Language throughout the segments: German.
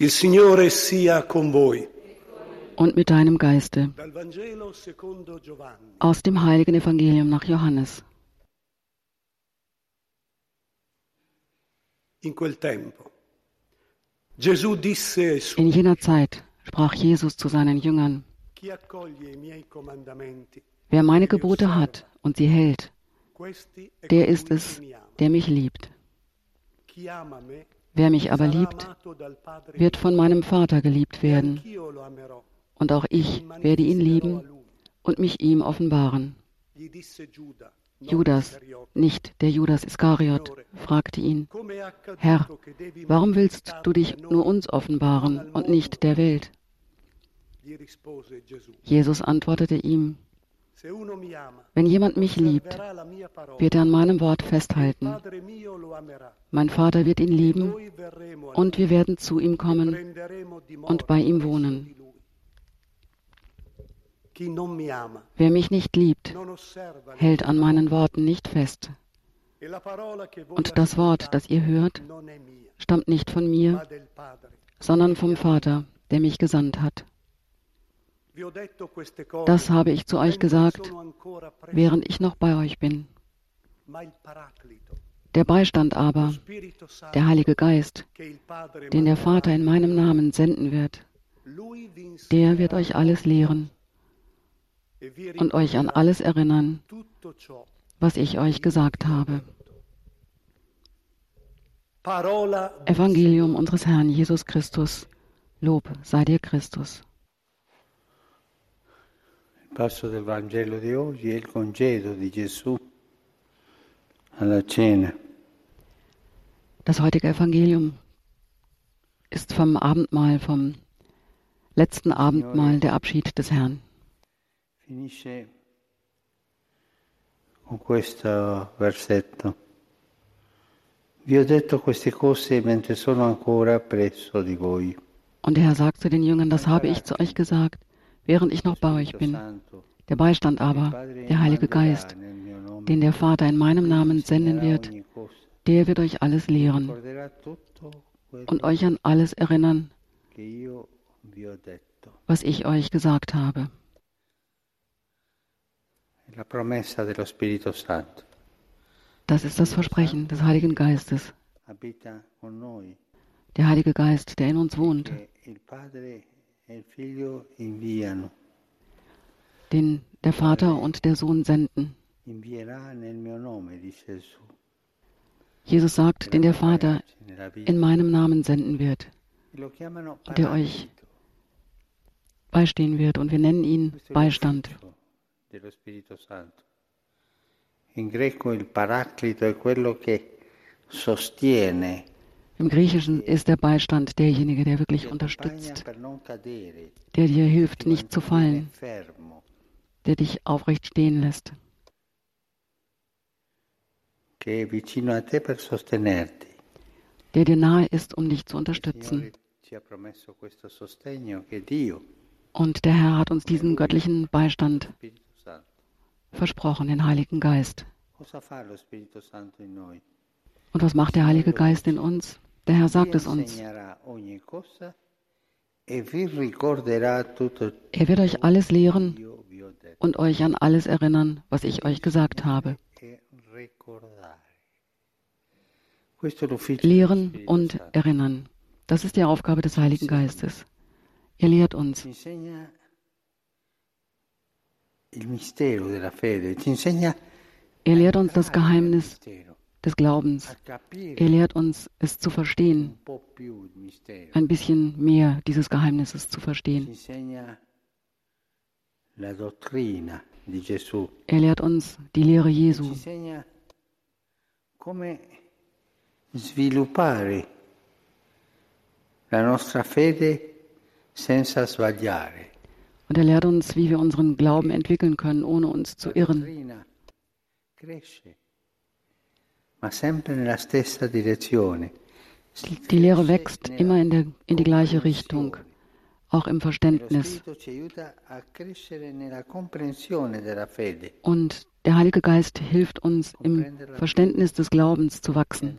Il Signore sia con voi. und mit deinem Geiste. Aus dem heiligen Evangelium nach Johannes. In jener Zeit sprach Jesus zu seinen Jüngern, wer meine Gebote hat und sie hält, è der ist es, der mich liebt. Wer mich aber liebt, wird von meinem Vater geliebt werden, und auch ich werde ihn lieben und mich ihm offenbaren. Judas, nicht der Judas Iskariot, fragte ihn, Herr, warum willst du dich nur uns offenbaren und nicht der Welt? Jesus antwortete ihm, wenn jemand mich liebt, wird er an meinem Wort festhalten. Mein Vater wird ihn lieben verremo a und wir werden zu ihm kommen und bei ihm wohnen. Wer mich nicht liebt, hält an meinen Worten nicht fest. E Und das Wort, das ihr hört, stammt nicht von mir, sondern vom Vater, der mich gesandt hat. Vi ho detto queste cose Das habe ich zu euch gesagt, während ich noch bei euch bin. Der Beistand aber, der Heilige Geist, den der Vater in meinem Namen senden wird, der wird euch alles lehren e und euch an alles erinnern, was ich euch gesagt habe. Evangelium unseres Herrn Jesus Christus. Lob sei dir Christus. Passo del Vangelo di oggi è il congedo di Gesù alla cena. Das heutige Evangelium ist vom Abendmahl, vom letzten Abendmahl, der Abschied des Herrn. Finisce con questo versetto. Vi ho detto queste cose mentre sono ancora presso di voi. Und der Herr sagt zu den Jüngern, das habe ich zu euch gesagt, während ich noch bei euch bin. Der Beistand aber, der Heilige Geist, den der Vater in meinem Namen senden wird, der wird euch alles lehren und euch an alles erinnern, was ich euch gesagt habe. Das ist das Versprechen des Heiligen Geistes. Der Heilige Geist, der in uns wohnt, den der Vater und der Sohn senden. Jesus sagt, den der Vater in meinem Namen senden wird, der euch beistehen wird. Und wir nennen ihn Beistand. In greco il Paraclito è quello che sostiene, Im Griechischen ist der Beistand derjenige, der wirklich unterstützt, der dir hilft, nicht zu fallen, der dich aufrecht stehen lässt, der dir nahe ist, um dich zu unterstützen. Und der Herr hat uns diesen göttlichen Beistand versprochen, den Heiligen Geist. Und was macht der Heilige Geist in uns? Der Herr sagt es uns. Er wird euch alles lehren und euch an alles erinnern, was ich euch gesagt habe. Lehren und erinnern. Das ist die Aufgabe des Heiligen Geistes. Er lehrt uns. Er lehrt uns das Geheimnis des Glaubens. Er lehrt uns, es zu verstehen, ein bisschen mehr dieses Geheimnisses zu verstehen. Er lehrt uns die Lehre Jesu. Und er lehrt uns, wie wir unseren Glauben entwickeln können, ohne uns zu irren. dottrina cresce, ma sempre nella stessa direzione. Die Lehre wächst immer in, der, in die gleiche Richtung, auch im Verständnis. Und der Heilige Geist hilft uns, im Verständnis des Glaubens zu wachsen,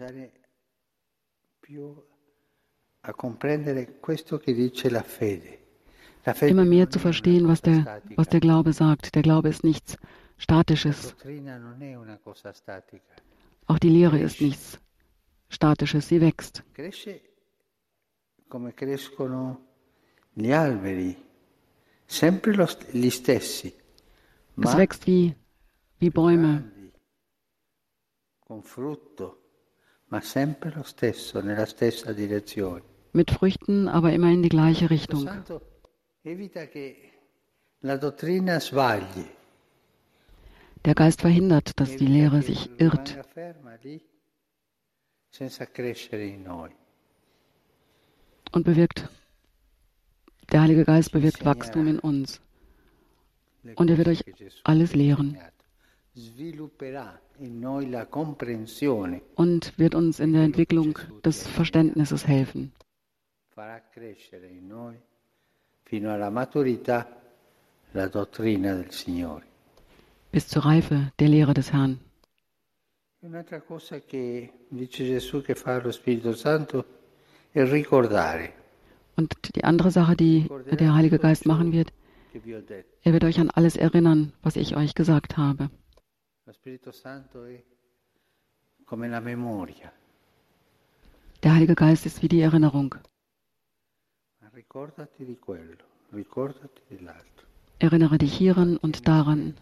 immer mehr zu verstehen, was der, was der Glaube sagt. Der Glaube ist nichts Statisches. Auch die Lehre ist nichts Statisches. Sie wächst. Es wächst wie, wie Bäume, mit Früchten, aber immer in die gleiche Richtung. Santo evita che la dottrina sbagli. Der Geist verhindert, dass die Lehre sich irrt und bewirkt, der Heilige Geist bewirkt Wachstum in uns. Und er wird euch alles lehren und wird uns in der Entwicklung des Verständnisses helfen. fino alla maturità la dottrina del Signore. Bis zur Reife der Lehre des Herrn. Und die andere Sache, die der Heilige Geist machen wird, er wird euch an alles erinnern, was ich euch gesagt habe. Der Heilige Geist ist wie die Erinnerung. Erinnere dich hieran und daran.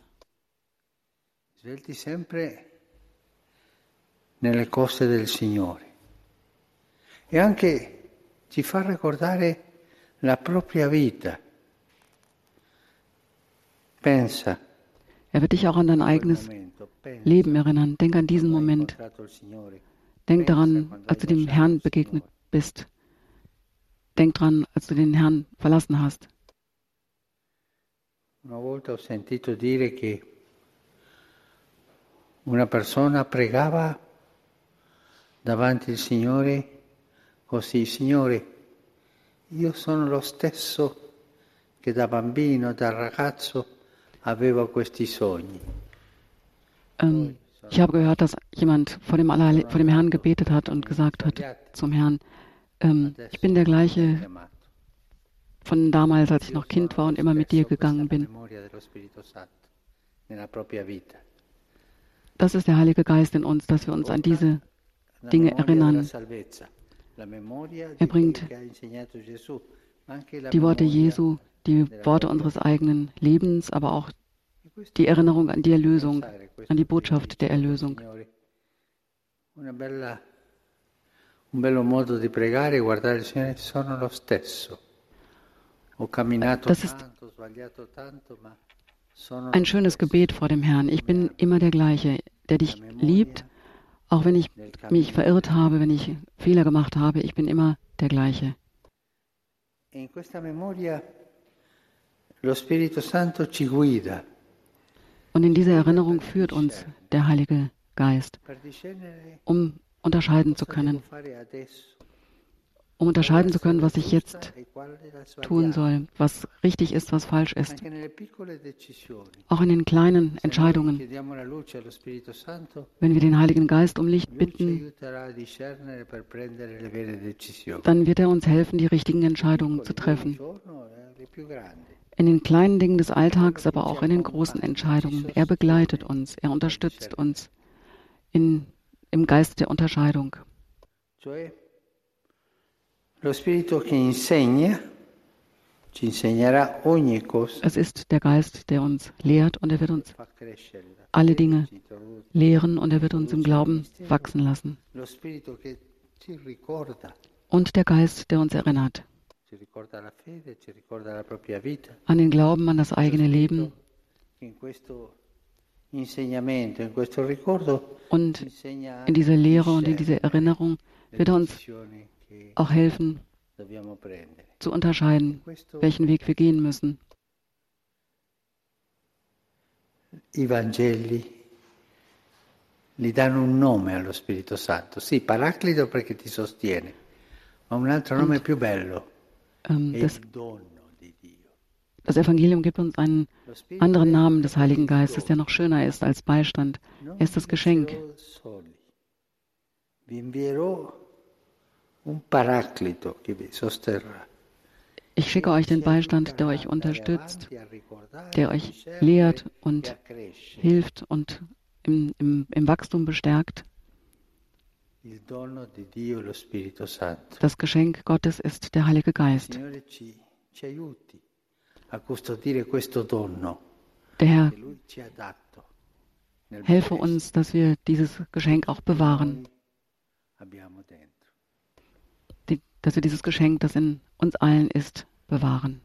Svelti sempre nelle cose del Signore. E anche ci fa ricordare la propria vita. Pensa Er wird dich auch an dein eigenes Leben erinnern. Denk an diesen Moment. Denk daran, als du dem Herrn begegnet bist. Denk dran, als du den Herrn verlassen hast. Una volta ho sentito dire che una persona pregava davanti al Signore così, Signore, io sono lo stesso che da bambino, da ragazzo avevo questi sogni. Ähm, ich habe gehört, dass jemand vor dem, Allerhe vor dem Herrn gebetet hat und gesagt hat zum Herrn, ähm, ich bin der gleiche von damals, als ich noch Kind war und immer mit dir gegangen bin. memoria dello Spirito Santo nella propria vita. Das ist der Heilige Geist in uns, dass wir uns an diese Dinge erinnern. Er bringt die Worte Jesu, die Worte unseres eigenen Lebens, aber auch die Erinnerung an die Erlösung, an die Botschaft der Erlösung. Signore. Una bella, un bello modo di pregare e guardare il Signore, sono lo stesso. Ho camminato Das ist tanto, ho sbagliato tanto, ma sono Ein schönes. Gebet vor dem Herrn. Ich bin immer der gleiche, der dich liebt, auch wenn ich mich verirrt habe, wenn ich Fehler gemacht habe. Ich bin immer der gleiche. E Und in dieser Erinnerung führt uns der Heilige Geist, um unterscheiden zu können, um unterscheiden zu können, was ich jetzt tun soll, was richtig ist, was falsch ist. Auch in den kleinen Entscheidungen. Wenn wir den Heiligen Geist um Licht bitten, dann wird er uns helfen, die richtigen Entscheidungen zu treffen. In den kleinen Dingen des Alltags, aber auch in den großen Entscheidungen. Er begleitet uns, er unterstützt uns in, im Geist der Unterscheidung. Cioè, lo Spirito che insegna, ci insegnerà ogni cosa, Es ist der Geist, der uns lehrt und er wird uns alle Dinge lehren und er wird uns im Glauben wachsen lassen. Und der Geist, der uns erinnert. An den Glauben, an das eigene Leben. und in dieser Lehre und in dieser Erinnerung wird er uns auch helfen zu unterscheiden, welchen Weg wir gehen müssen. i Vangeli gli danno un nome allo Spirito Santo. Sì, Paraclito perché ti sostiene, ma un altro nome più bello Ähm, è das, il dono di Dio. das Evangelium gibt uns einen anderen Namen des Heiligen il Geistes, der noch schöner ist als Beistand. Er ist das Geschenk. Vi invierò Ich schicke euch den Beistand, der euch unterstützt, der euch lehrt und hilft und im, im, im Wachstum bestärkt. Das Geschenk Gottes ist der Heilige Geist. Der Herr helfe uns, dass wir dieses Geschenk auch bewahren. Dass wir dieses Geschenk, das in uns allen ist, bewahren.